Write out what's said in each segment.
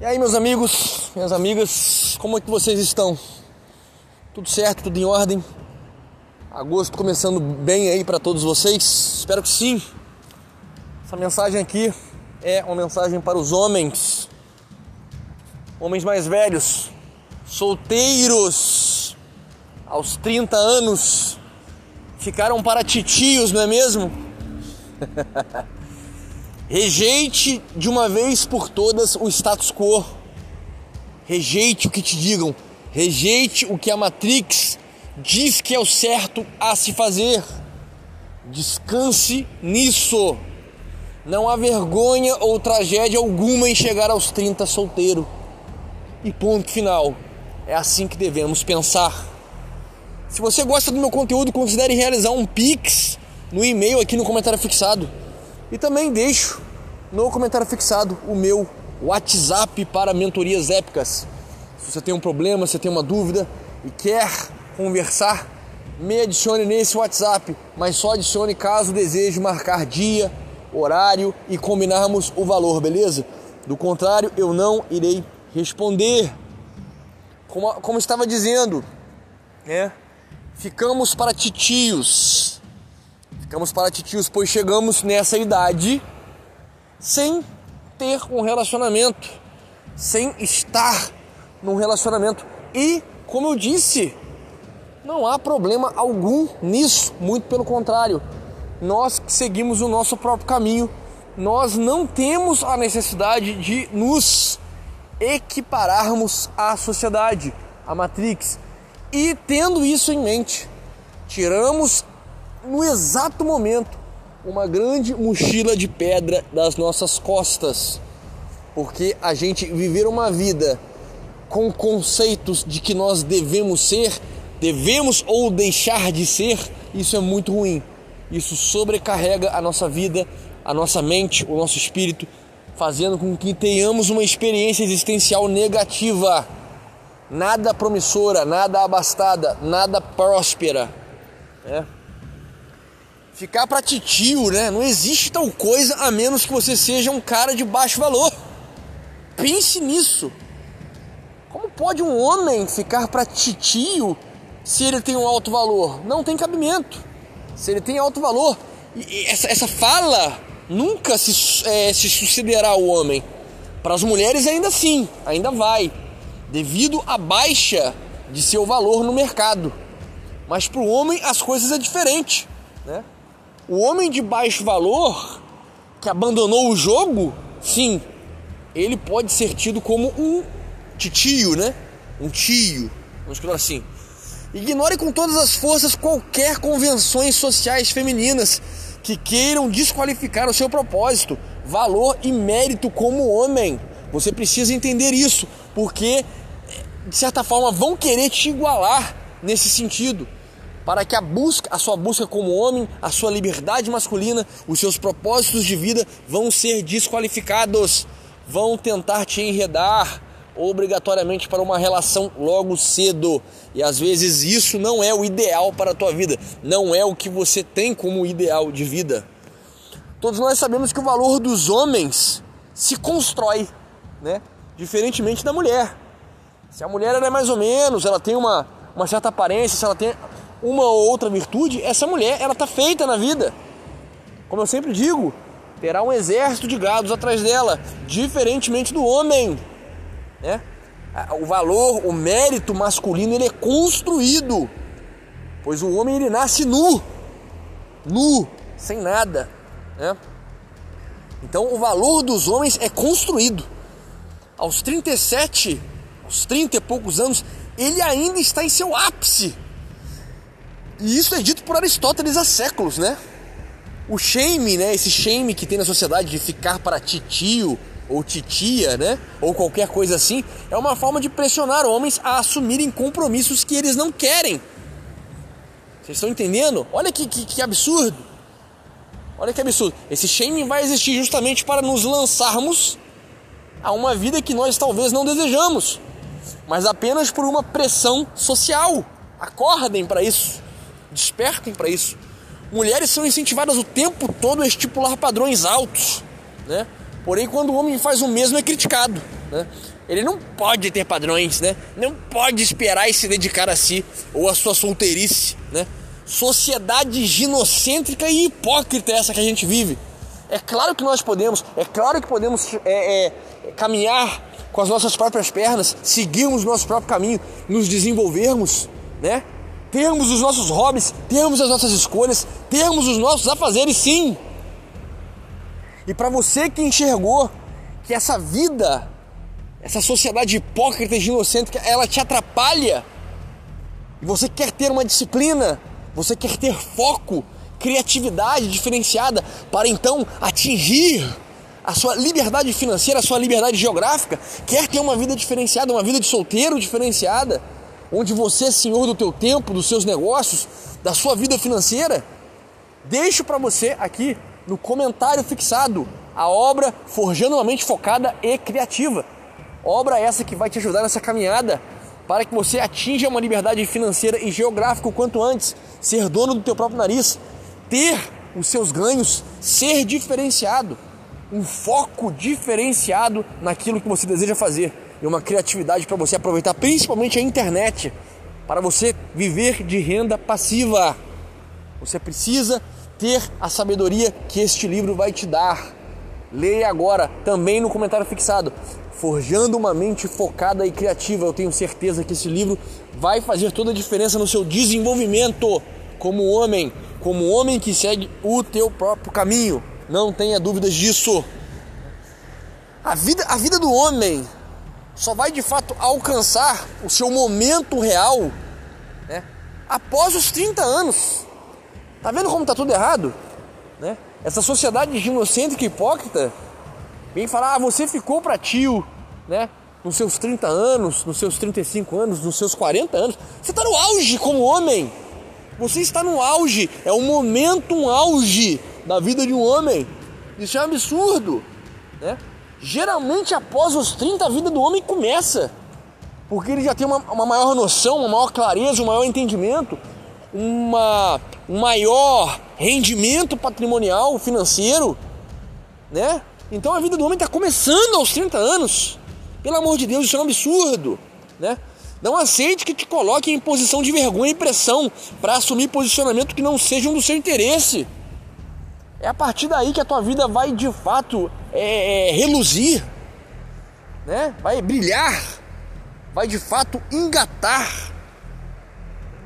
E aí, meus amigos, minhas amigas, como é que vocês estão? Tudo certo, tudo em ordem? Agosto começando bem aí para todos vocês? Espero que sim. Essa mensagem aqui é uma mensagem para os homens, homens mais velhos, solteiros, aos 30 anos, ficaram para titios, não é mesmo? Rejeite de uma vez por todas o status quo. Rejeite o que te digam. Rejeite o que a Matrix diz que é o certo a se fazer. Descanse nisso. Não há vergonha ou tragédia alguma em chegar aos 30 solteiro. E ponto final. É assim que devemos pensar. Se você gosta do meu conteúdo, considere realizar um Pix no e-mail aqui no comentário fixado. E também deixo no comentário fixado o meu WhatsApp para mentorias épicas. Se você tem um problema, se tem uma dúvida e quer conversar, me adicione nesse WhatsApp, mas só adicione caso deseje marcar dia, horário e combinarmos o valor, beleza? Do contrário, eu não irei responder. Como, como estava dizendo, né? Ficamos para titios Ficamos para titios, pois chegamos nessa idade sem ter um relacionamento, sem estar num relacionamento. E, como eu disse, não há problema algum nisso, muito pelo contrário. Nós seguimos o nosso próprio caminho, nós não temos a necessidade de nos equipararmos à sociedade, à Matrix. E tendo isso em mente, tiramos no exato momento, uma grande mochila de pedra das nossas costas. Porque a gente viver uma vida com conceitos de que nós devemos ser, devemos ou deixar de ser, isso é muito ruim. Isso sobrecarrega a nossa vida, a nossa mente, o nosso espírito, fazendo com que tenhamos uma experiência existencial negativa, nada promissora, nada abastada, nada próspera. É ficar para titio, né? Não existe tal coisa a menos que você seja um cara de baixo valor. Pense nisso. Como pode um homem ficar para titio se ele tem um alto valor? Não tem cabimento. Se ele tem alto valor, essa, essa fala nunca se, é, se sucederá ao homem. Para as mulheres ainda sim, ainda vai, devido à baixa de seu valor no mercado. Mas para o homem as coisas é diferente, né? O homem de baixo valor que abandonou o jogo, sim, ele pode ser tido como um titio, né? Um tio, vamos escutar assim. Ignore com todas as forças qualquer convenções sociais femininas que queiram desqualificar o seu propósito, valor e mérito como homem. Você precisa entender isso, porque de certa forma vão querer te igualar nesse sentido para que a busca, a sua busca como homem, a sua liberdade masculina, os seus propósitos de vida vão ser desqualificados, vão tentar te enredar obrigatoriamente para uma relação logo cedo. E às vezes isso não é o ideal para a tua vida, não é o que você tem como ideal de vida. Todos nós sabemos que o valor dos homens se constrói, né? Diferentemente da mulher. Se a mulher é mais ou menos, ela tem uma, uma certa aparência, se ela tem uma ou outra virtude, essa mulher ela tá feita na vida. Como eu sempre digo, terá um exército de gados atrás dela, diferentemente do homem, né? O valor, o mérito masculino ele é construído, pois o homem ele nasce nu, nu, sem nada, né? Então o valor dos homens é construído. Aos 37, aos 30 e poucos anos, ele ainda está em seu ápice e isso é dito por Aristóteles há séculos, né? O shame, né? Esse shame que tem na sociedade de ficar para titio ou titia, né? Ou qualquer coisa assim, é uma forma de pressionar homens a assumirem compromissos que eles não querem. Vocês estão entendendo? Olha que, que, que absurdo. Olha que absurdo. Esse shame vai existir justamente para nos lançarmos a uma vida que nós talvez não desejamos, mas apenas por uma pressão social. Acordem para isso. Despertem para isso. Mulheres são incentivadas o tempo todo a estipular padrões altos, né? Porém, quando o homem faz o mesmo, é criticado. né? Ele não pode ter padrões, né? Não pode esperar e se dedicar a si ou a sua solteirice, né? Sociedade ginocêntrica e hipócrita é essa que a gente vive. É claro que nós podemos, é claro que podemos é, é, caminhar com as nossas próprias pernas, seguirmos nosso próprio caminho, nos desenvolvermos, né? Termos os nossos hobbies, termos as nossas escolhas, termos os nossos afazeres, sim. E para você que enxergou que essa vida, essa sociedade hipócrita e inocente, ela te atrapalha, e você quer ter uma disciplina, você quer ter foco, criatividade diferenciada para então atingir a sua liberdade financeira, a sua liberdade geográfica, quer ter uma vida diferenciada, uma vida de solteiro diferenciada, onde você é senhor do teu tempo, dos seus negócios, da sua vida financeira, deixo para você aqui no comentário fixado a obra Forjando uma Mente Focada e Criativa. Obra essa que vai te ajudar nessa caminhada para que você atinja uma liberdade financeira e geográfica o quanto antes, ser dono do teu próprio nariz, ter os seus ganhos, ser diferenciado um foco diferenciado naquilo que você deseja fazer e uma criatividade para você aproveitar principalmente a internet para você viver de renda passiva. Você precisa ter a sabedoria que este livro vai te dar. Leia agora, também no comentário fixado. Forjando uma mente focada e criativa. Eu tenho certeza que esse livro vai fazer toda a diferença no seu desenvolvimento como homem, como homem que segue o teu próprio caminho. Não tenha dúvidas disso. A vida, a vida do homem só vai de fato alcançar o seu momento real né, após os 30 anos. Tá vendo como tá tudo errado? Né? Essa sociedade ginocêntrica e hipócrita vem falar: ah, você ficou para tio, né? Nos seus 30 anos, nos seus 35 anos, nos seus 40 anos. Você está no auge como homem. Você está no auge. É o momento, um auge da vida de um homem. Isso é um absurdo, né? Geralmente após os 30 a vida do homem começa, porque ele já tem uma, uma maior noção, uma maior clareza, um maior entendimento, uma, um maior rendimento patrimonial, financeiro, né? Então a vida do homem está começando aos 30 anos. Pelo amor de Deus, isso é um absurdo, né? Não aceite que te coloquem em posição de vergonha e pressão para assumir posicionamento que não sejam do seu interesse. É a partir daí que a tua vida vai de fato é, é, reluzir, né? vai brilhar, vai de fato engatar.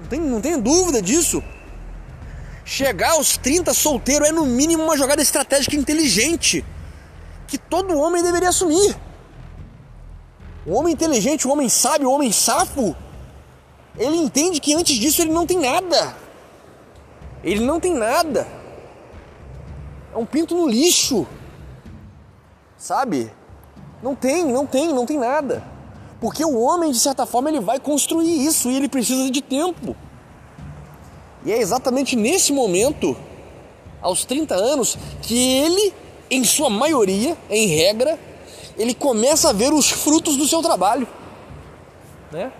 Não tem, não tem dúvida disso. Chegar aos 30 solteiro é no mínimo uma jogada estratégica inteligente que todo homem deveria assumir. O homem inteligente, o homem sábio, o homem safo, ele entende que antes disso ele não tem nada. Ele não tem nada. É um pinto no lixo. Sabe? Não tem, não tem, não tem nada. Porque o homem, de certa forma, ele vai construir isso e ele precisa de tempo. E é exatamente nesse momento, aos 30 anos, que ele, em sua maioria, em regra, ele começa a ver os frutos do seu trabalho. Né?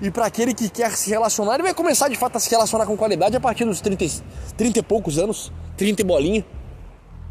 E para aquele que quer se relacionar, ele vai começar de fato a se relacionar com qualidade a partir dos 30, 30 e poucos anos, 30 e bolinha,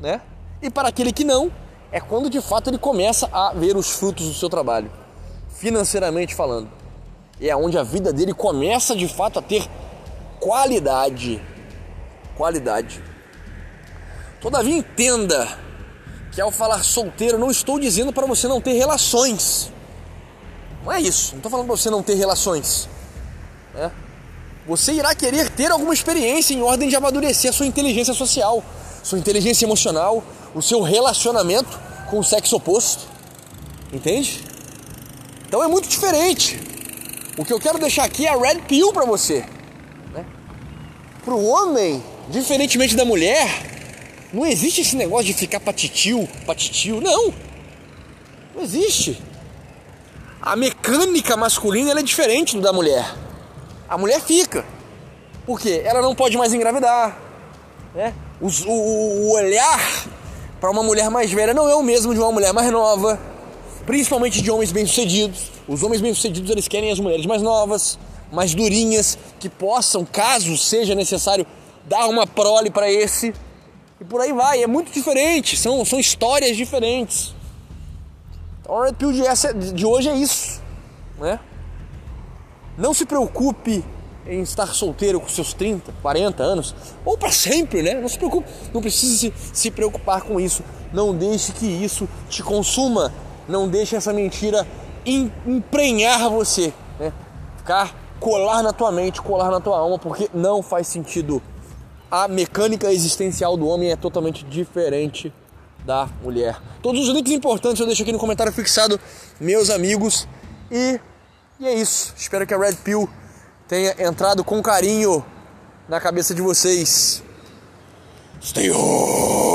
né? E para aquele que não, é quando de fato ele começa a ver os frutos do seu trabalho, financeiramente falando. É onde a vida dele começa de fato a ter qualidade. Qualidade. Todavia entenda que ao falar solteiro não estou dizendo para você não ter relações. Não é isso. Não estou falando para você não ter relações. É. Você irá querer ter alguma experiência em ordem de amadurecer a sua inteligência social, sua inteligência emocional, o seu relacionamento com o sexo oposto. Entende? Então é muito diferente. O que eu quero deixar aqui é a red pill para você. Né? Para o homem, diferentemente da mulher, não existe esse negócio de ficar patitio, patitio. Não. Não existe a mecânica masculina é diferente da mulher. A mulher fica. Por quê? Ela não pode mais engravidar. Né? O, o, o olhar para uma mulher mais velha não é o mesmo de uma mulher mais nova. Principalmente de homens bem-sucedidos. Os homens bem-sucedidos eles querem as mulheres mais novas, mais durinhas, que possam, caso seja necessário, dar uma prole para esse. E por aí vai. É muito diferente. São, são histórias diferentes. Então a Red Pill de, essa, de hoje é isso, né? Não se preocupe em estar solteiro com seus 30, 40 anos, ou para sempre, né? Não se preocupe, não precisa se, se preocupar com isso. Não deixe que isso te consuma. Não deixe essa mentira emprenhar você, né? Ficar colar na tua mente, colar na tua alma, porque não faz sentido. A mecânica existencial do homem é totalmente diferente da mulher. Todos os links importantes eu deixo aqui no comentário fixado, meus amigos. E, e é isso. Espero que a Red Pill tenha entrado com carinho na cabeça de vocês. Stay home!